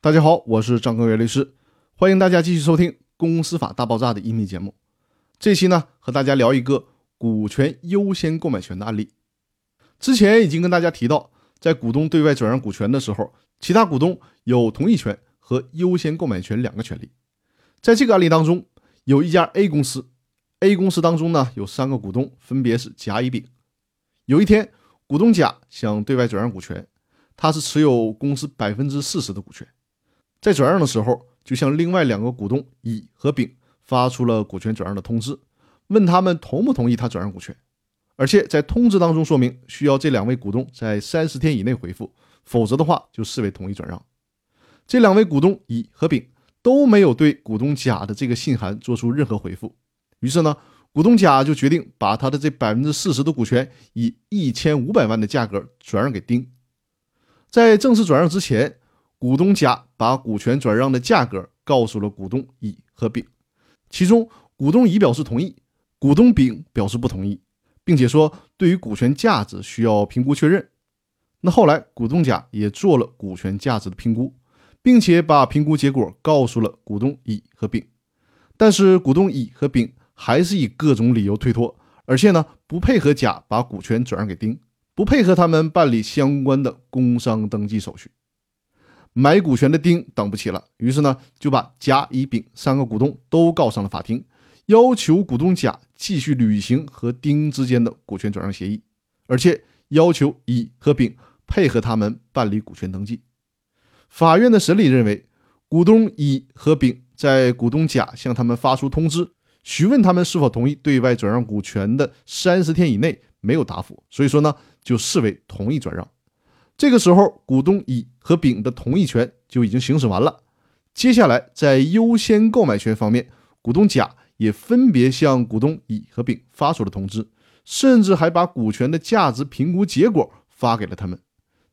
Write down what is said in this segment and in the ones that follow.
大家好，我是张根源律师，欢迎大家继续收听《公司法大爆炸》的音频节目。这期呢，和大家聊一个股权优先购买权的案例。之前已经跟大家提到，在股东对外转让股权的时候，其他股东有同意权和优先购买权两个权利。在这个案例当中，有一家 A 公司，A 公司当中呢有三个股东，分别是甲、乙、丙。有一天，股东甲想对外转让股权，他是持有公司百分之四十的股权。在转让的时候，就向另外两个股东乙和丙发出了股权转让的通知，问他们同不同意他转让股权。而且在通知当中说明，需要这两位股东在三十天以内回复，否则的话就视为同意转让。这两位股东乙和丙都没有对股东甲的这个信函做出任何回复。于是呢，股东甲就决定把他的这百分之四十的股权以一千五百万的价格转让给丁。在正式转让之前。股东甲把股权转让的价格告诉了股东乙和丙，其中股东乙表示同意，股东丙表示不同意，并且说对于股权价值需要评估确认。那后来股东甲也做了股权价值的评估，并且把评估结果告诉了股东乙和丙，但是股东乙和丙还是以各种理由推脱，而且呢不配合甲把股权转让给丁，不配合他们办理相关的工商登记手续。买股权的丁等不起了，于是呢就把甲、乙、丙三个股东都告上了法庭，要求股东甲继续履行和丁之间的股权转让协议，而且要求乙和丙配合他们办理股权登记。法院的审理认为，股东乙和丙在股东甲向他们发出通知，询问他们是否同意对外转让股权的三十天以内没有答复，所以说呢就视为同意转让。这个时候，股东乙和丙的同意权就已经行使完了。接下来，在优先购买权方面，股东甲也分别向股东乙和丙发出了通知，甚至还把股权的价值评估结果发给了他们。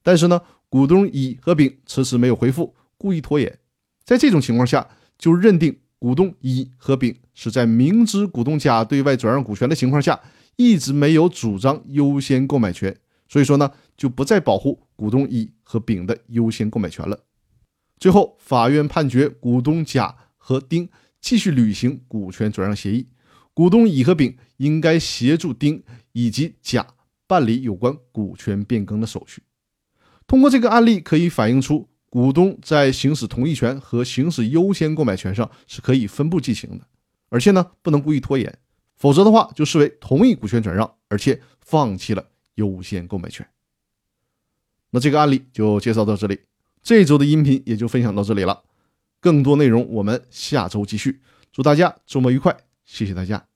但是呢，股东乙和丙迟迟没有回复，故意拖延。在这种情况下，就认定股东乙和丙是在明知股东甲对外转让股权的情况下，一直没有主张优先购买权。所以说呢，就不再保护股东乙和丙的优先购买权了。最后，法院判决股东甲和丁继续履行股权转让协议，股东乙和丙应该协助丁以及甲办理有关股权变更的手续。通过这个案例可以反映出，股东在行使同意权和行使优先购买权上是可以分步进行的，而且呢，不能故意拖延，否则的话就视为同意股权转让，而且放弃了。优先购买权。那这个案例就介绍到这里，这周的音频也就分享到这里了。更多内容我们下周继续。祝大家周末愉快，谢谢大家。